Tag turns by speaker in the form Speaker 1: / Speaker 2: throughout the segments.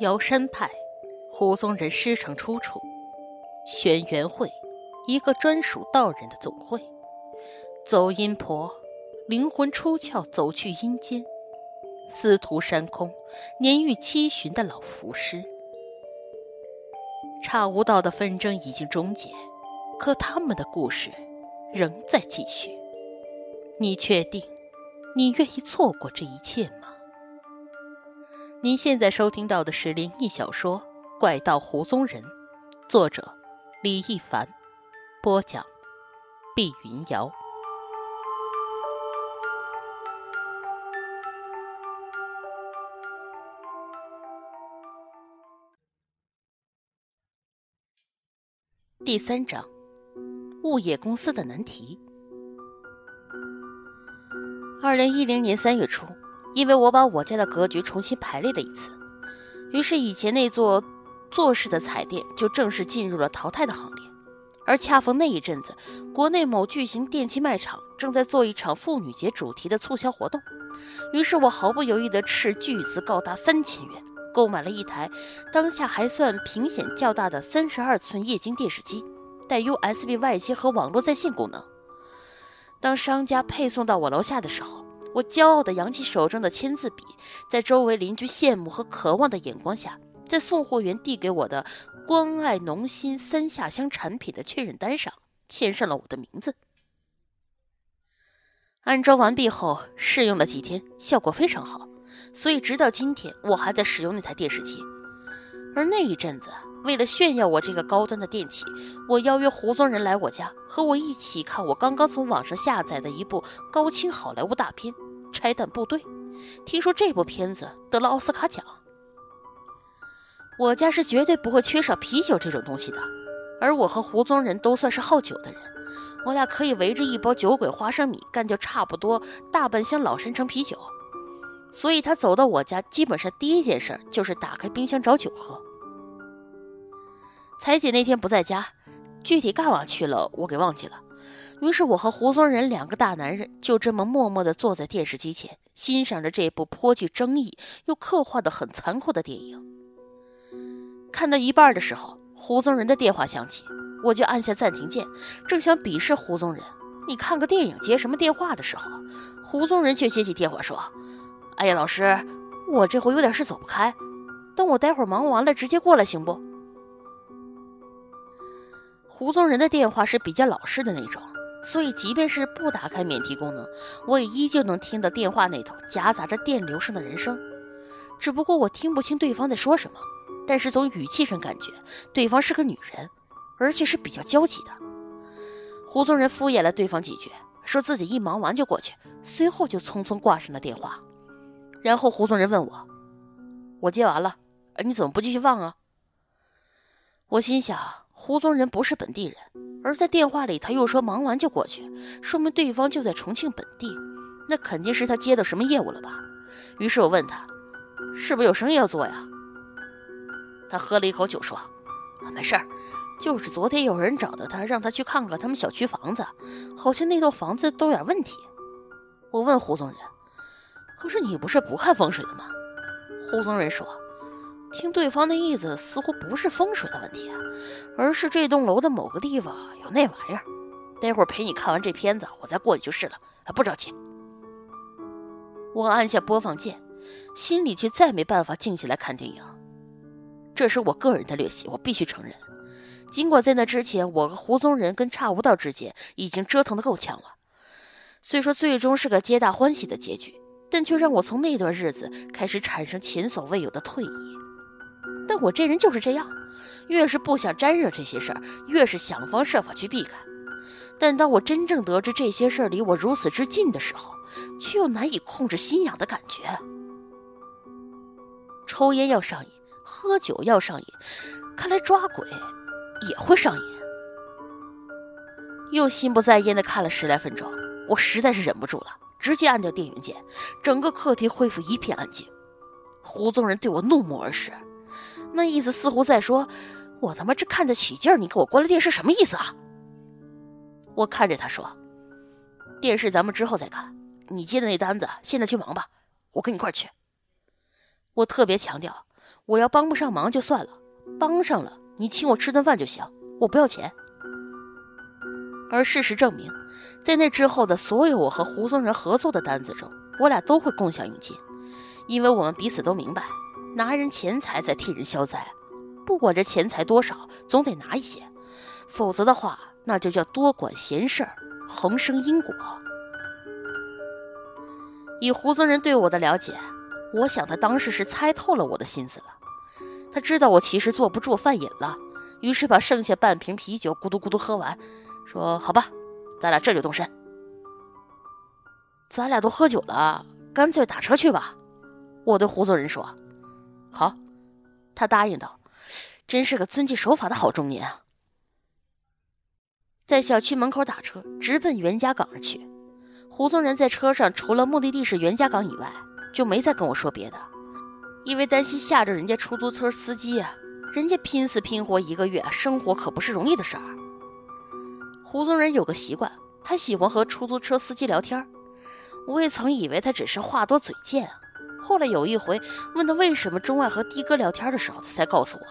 Speaker 1: 瑶山派，胡宗人师承出处。轩辕会，一个专属道人的总会。走阴婆，灵魂出窍走去阴间。司徒山空，年逾七旬的老符师。差无道的纷争已经终结，可他们的故事仍在继续。你确定，你愿意错过这一切吗？您现在收听到的是灵异小说《怪盗胡宗人》，作者李一凡，播讲碧云瑶。第三章：物业公司的难题。二零一零年三月初。因为我把我家的格局重新排列了一次，于是以前那座坐式的彩电就正式进入了淘汰的行列。而恰逢那一阵子，国内某巨型电器卖场正在做一场妇女节主题的促销活动，于是我毫不犹豫地斥巨资高达三千元购买了一台当下还算屏显较大的三十二寸液晶电视机，带 USB 外接和网络在线功能。当商家配送到我楼下的时候，我骄傲地扬起手中的签字笔，在周围邻居羡慕和渴望的眼光下，在送货员递给我的“关爱农心三下乡”产品的确认单上签上了我的名字。安装完毕后，试用了几天，效果非常好，所以直到今天我还在使用那台电视机。而那一阵子，为了炫耀我这个高端的电器，我邀约胡宗仁来我家，和我一起看我刚刚从网上下载的一部高清好莱坞大片《拆弹部队》。听说这部片子得了奥斯卡奖。我家是绝对不会缺少啤酒这种东西的，而我和胡宗仁都算是好酒的人，我俩可以围着一包酒鬼花生米干掉差不多大半箱老山城啤酒。所以他走到我家，基本上第一件事就是打开冰箱找酒喝。彩姐那天不在家，具体干嘛去了我给忘记了。于是我和胡宗仁两个大男人就这么默默地坐在电视机前，欣赏着这部颇具争议又刻画的很残酷的电影。看到一半的时候，胡宗仁的电话响起，我就按下暂停键，正想鄙视胡宗仁：“你看个电影接什么电话？”的时候，胡宗仁却接起电话说：“哎呀，老师，我这会有点事走不开，等我待会儿忙完了直接过来行不？”胡宗仁的电话是比较老式的那种，所以即便是不打开免提功能，我也依旧能听到电话那头夹杂着电流声的人声。只不过我听不清对方在说什么，但是从语气上感觉对方是个女人，而且是比较焦急的。胡宗仁敷衍了对方几句，说自己一忙完就过去，随后就匆匆挂上了电话。然后胡宗仁问我：“我接完了，你怎么不继续放啊？”我心想。胡宗仁不是本地人，而在电话里他又说忙完就过去，说明对方就在重庆本地，那肯定是他接到什么业务了吧？于是我问他，是不是有生意要做呀？他喝了一口酒说：“没事儿，就是昨天有人找到他，让他去看看他们小区房子，好像那栋房子都有点问题。”我问胡宗仁：“可是你不是不看风水的吗？”胡宗仁说。听对方的意思，似乎不是风水的问题，而是这栋楼的某个地方有那玩意儿。待会儿陪你看完这片子，我再过去就是了，不着急。我按下播放键，心里却再没办法静下来看电影。这是我个人的劣习，我必须承认。尽管在那之前，我和胡宗仁跟差无道之间已经折腾的够呛了，虽说最终是个皆大欢喜的结局，但却让我从那段日子开始产生前所未有的退意。但我这人就是这样，越是不想沾惹这些事儿，越是想方设法去避开。但当我真正得知这些事儿离我如此之近的时候，却又难以控制心痒的感觉。抽烟要上瘾，喝酒要上瘾，看来抓鬼也会上瘾。又心不在焉的看了十来分钟，我实在是忍不住了，直接按掉电源键，整个客厅恢复一片安静。胡宗仁对我怒目而视。那意思似乎在说：“我他妈这看得起劲儿，你给我关了电视，什么意思啊？”我看着他说：“电视咱们之后再看，你接的那单子，现在去忙吧，我跟你一块儿去。”我特别强调，我要帮不上忙就算了，帮上了你请我吃顿饭就行，我不要钱。而事实证明，在那之后的所有我和胡宗仁合作的单子中，我俩都会共享佣金，因为我们彼此都明白，拿人钱财在替人消灾，不管这钱财多少，总得拿一些，否则的话，那就叫多管闲事儿，横生因果。以胡宗仁对我的了解，我想他当时是猜透了我的心思了，他知道我其实坐不住犯瘾了，于是把剩下半瓶啤酒咕嘟咕嘟喝完。说好吧，咱俩这就动身。咱俩都喝酒了，干脆打车去吧。我对胡宗仁说：“好。”他答应道：“真是个遵纪守法的好中年啊。”在小区门口打车，直奔袁家岗而去。胡宗仁在车上除了目的地是袁家岗以外，就没再跟我说别的，因为担心吓着人家出租车司机啊。人家拼死拼活一个月，生活可不是容易的事儿。胡宗仁有个习惯，他喜欢和出租车司机聊天。我也曾以为他只是话多嘴贱啊，后来有一回问他为什么钟爱和的哥聊天的时候，他才告诉我，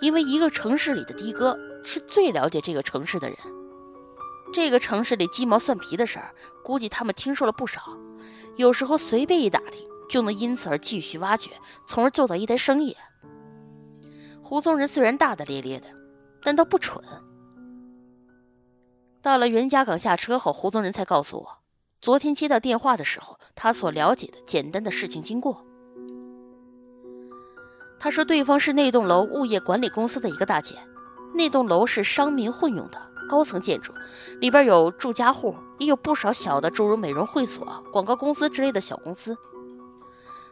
Speaker 1: 因为一个城市里的的哥是最了解这个城市的人。这个城市里鸡毛蒜皮的事儿，估计他们听说了不少，有时候随便一打听，就能因此而继续挖掘，从而做到一单生意。胡宗仁虽然大大咧咧的，但倒不蠢。到了袁家岗下车后，胡宗仁才告诉我，昨天接到电话的时候，他所了解的简单的事情经过。他说，对方是那栋楼物业管理公司的一个大姐，那栋楼是商民混用的高层建筑，里边有住家户，也有不少小的，诸如美容会所、广告公司之类的小公司。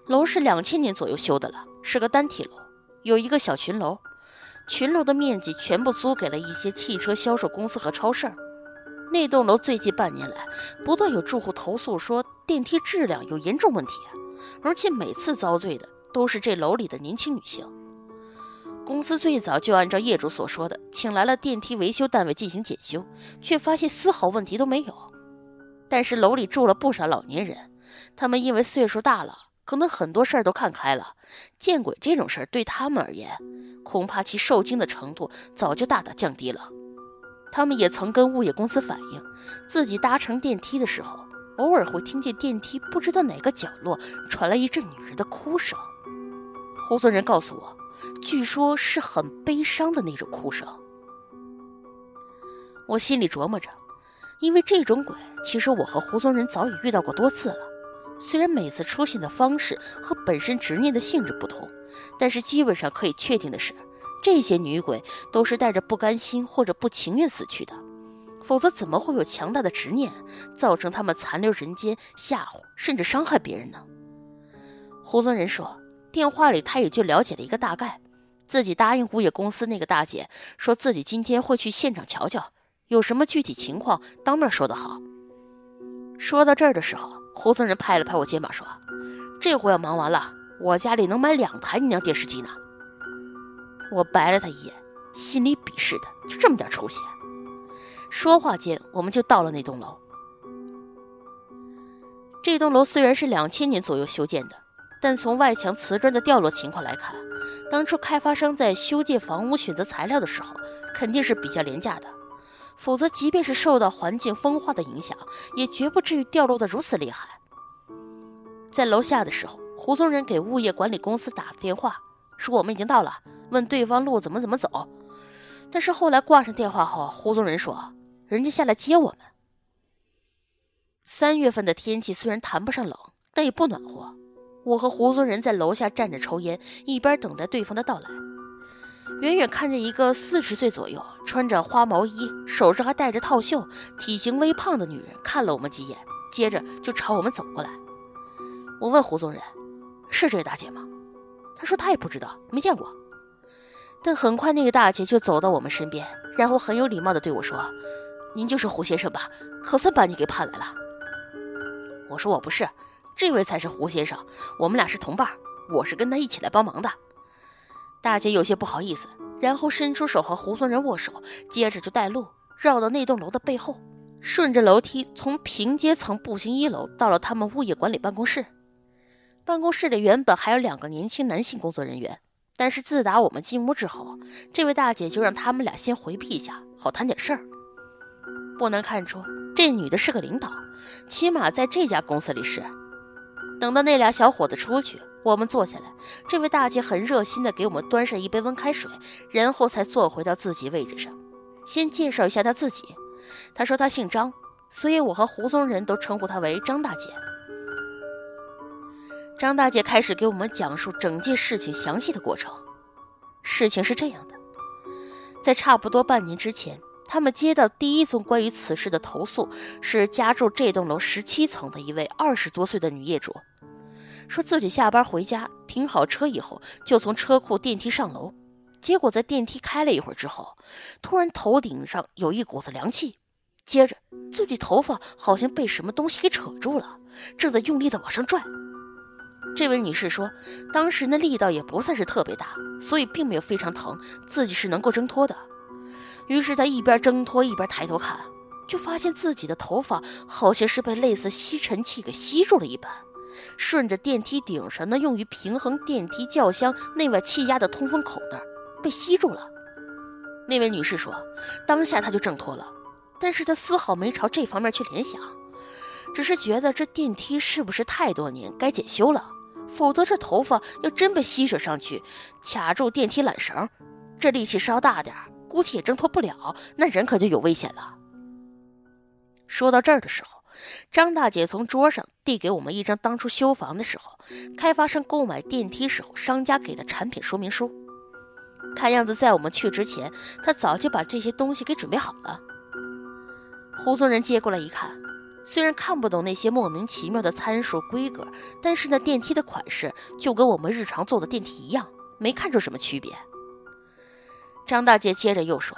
Speaker 1: 楼是两千年左右修的了，是个单体楼，有一个小群楼，群楼的面积全部租给了一些汽车销售公司和超市。那栋楼最近半年来，不断有住户投诉说电梯质量有严重问题，而且每次遭罪的都是这楼里的年轻女性。公司最早就按照业主所说的，请来了电梯维修单位进行检修，却发现丝毫问题都没有。但是楼里住了不少老年人，他们因为岁数大了，可能很多事儿都看开了，见鬼这种事儿对他们而言，恐怕其受惊的程度早就大大降低了。他们也曾跟物业公司反映，自己搭乘电梯的时候，偶尔会听见电梯不知道哪个角落传来一阵女人的哭声。胡宗仁告诉我，据说是很悲伤的那种哭声。我心里琢磨着，因为这种鬼，其实我和胡宗仁早已遇到过多次了。虽然每次出现的方式和本身执念的性质不同，但是基本上可以确定的是。这些女鬼都是带着不甘心或者不情愿死去的，否则怎么会有强大的执念，造成他们残留人间、吓唬甚至伤害别人呢？胡宗仁说，电话里他也就了解了一个大概，自己答应物业公司那个大姐，说自己今天会去现场瞧瞧，有什么具体情况当面说的好。说到这儿的时候，胡宗仁拍了拍我肩膀说：“这活要忙完了，我家里能买两台你娘电视机呢。”我白了他一眼，心里鄙视他，就这么点出息。说话间，我们就到了那栋楼。这栋楼虽然是两千年左右修建的，但从外墙瓷砖的掉落情况来看，当初开发商在修建房屋选择材料的时候，肯定是比较廉价的。否则，即便是受到环境风化的影响，也绝不至于掉落的如此厉害。在楼下的时候，胡宗仁给物业管理公司打了电话，说我们已经到了。问对方路怎么怎么走，但是后来挂上电话后，胡宗仁说人家下来接我们。三月份的天气虽然谈不上冷，但也不暖和。我和胡宗仁在楼下站着抽烟，一边等待对方的到来。远远看见一个四十岁左右、穿着花毛衣、手上还戴着套袖、体型微胖的女人看了我们几眼，接着就朝我们走过来。我问胡宗仁：“是这个大姐吗？”他说他也不知道，没见过。但很快，那个大姐就走到我们身边，然后很有礼貌地对我说：“您就是胡先生吧？可算把你给盼来了。”我说：“我不是，这位才是胡先生，我们俩是同伴，我是跟他一起来帮忙的。”大姐有些不好意思，然后伸出手和胡宗仁握手，接着就带路绕到那栋楼的背后，顺着楼梯从平阶层步行一楼，到了他们物业管理办公室。办公室里原本还有两个年轻男性工作人员。但是自打我们进屋之后，这位大姐就让他们俩先回避一下，好谈点事儿。不难看出，这女的是个领导，起码在这家公司里是。等到那俩小伙子出去，我们坐下来，这位大姐很热心地给我们端上一杯温开水，然后才坐回到自己位置上，先介绍一下她自己。她说她姓张，所以我和胡宗仁都称呼她为张大姐。张大姐开始给我们讲述整件事情详细的过程。事情是这样的，在差不多半年之前，他们接到第一宗关于此事的投诉，是家住这栋楼十七层的一位二十多岁的女业主，说自己下班回家停好车以后，就从车库电梯上楼，结果在电梯开了一会儿之后，突然头顶上有一股子凉气，接着自己头发好像被什么东西给扯住了，正在用力的往上拽。这位女士说，当时那力道也不算是特别大，所以并没有非常疼，自己是能够挣脱的。于是她一边挣脱一边抬头看，就发现自己的头发好像是被类似吸尘器给吸住了一般，顺着电梯顶上那用于平衡电梯轿厢内外气压的通风口那儿被吸住了。那位女士说，当下她就挣脱了，但是她丝毫没朝这方面去联想，只是觉得这电梯是不是太多年该检修了。否则，这头发要真被吸扯上去，卡住电梯缆绳，这力气稍大点估计也挣脱不了，那人可就有危险了。说到这儿的时候，张大姐从桌上递给我们一张当初修房的时候，开发商购买电梯时候商家给的产品说明书。看样子，在我们去之前，他早就把这些东西给准备好了。胡宗仁接过来一看。虽然看不懂那些莫名其妙的参数规格，但是那电梯的款式就跟我们日常坐的电梯一样，没看出什么区别。张大姐接着又说，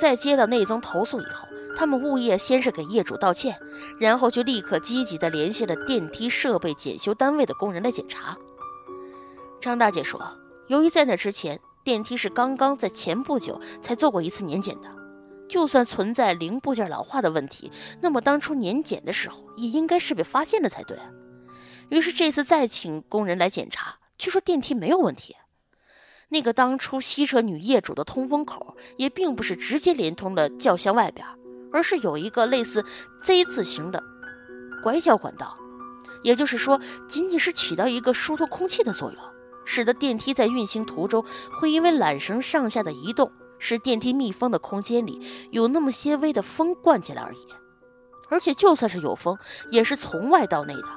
Speaker 1: 在接到那宗投诉以后，他们物业先是给业主道歉，然后就立刻积极地联系了电梯设备检修单位的工人来检查。张大姐说，由于在那之前电梯是刚刚在前不久才做过一次年检的。就算存在零部件老化的问题，那么当初年检的时候也应该是被发现了才对。于是这次再请工人来检查，据说电梯没有问题。那个当初吸扯女业主的通风口也并不是直接连通了轿厢外边，而是有一个类似 Z 字形的拐角管道，也就是说，仅仅是起到一个疏通空气的作用，使得电梯在运行途中会因为缆绳上下的移动。是电梯密封的空间里有那么些微的风灌进来而已，而且就算是有风，也是从外到内的，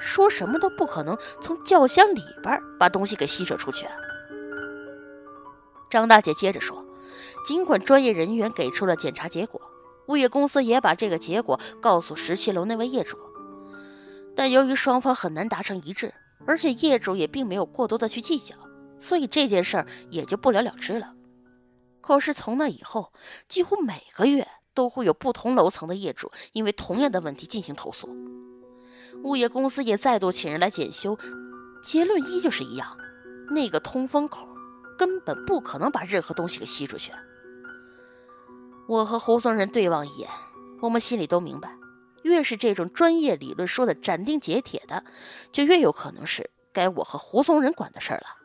Speaker 1: 说什么都不可能从轿厢里边把东西给吸扯出去。张大姐接着说，尽管专业人员给出了检查结果，物业公司也把这个结果告诉十七楼那位业主，但由于双方很难达成一致，而且业主也并没有过多的去计较，所以这件事也就不了了之了。可是从那以后，几乎每个月都会有不同楼层的业主因为同样的问题进行投诉，物业公司也再度请人来检修，结论依旧是一样，那个通风口根本不可能把任何东西给吸出去。我和胡宗仁对望一眼，我们心里都明白，越是这种专业理论说的斩钉截铁的，就越有可能是该我和胡宗仁管的事儿了。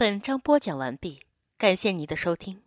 Speaker 1: 本章播讲完毕，感谢您的收听。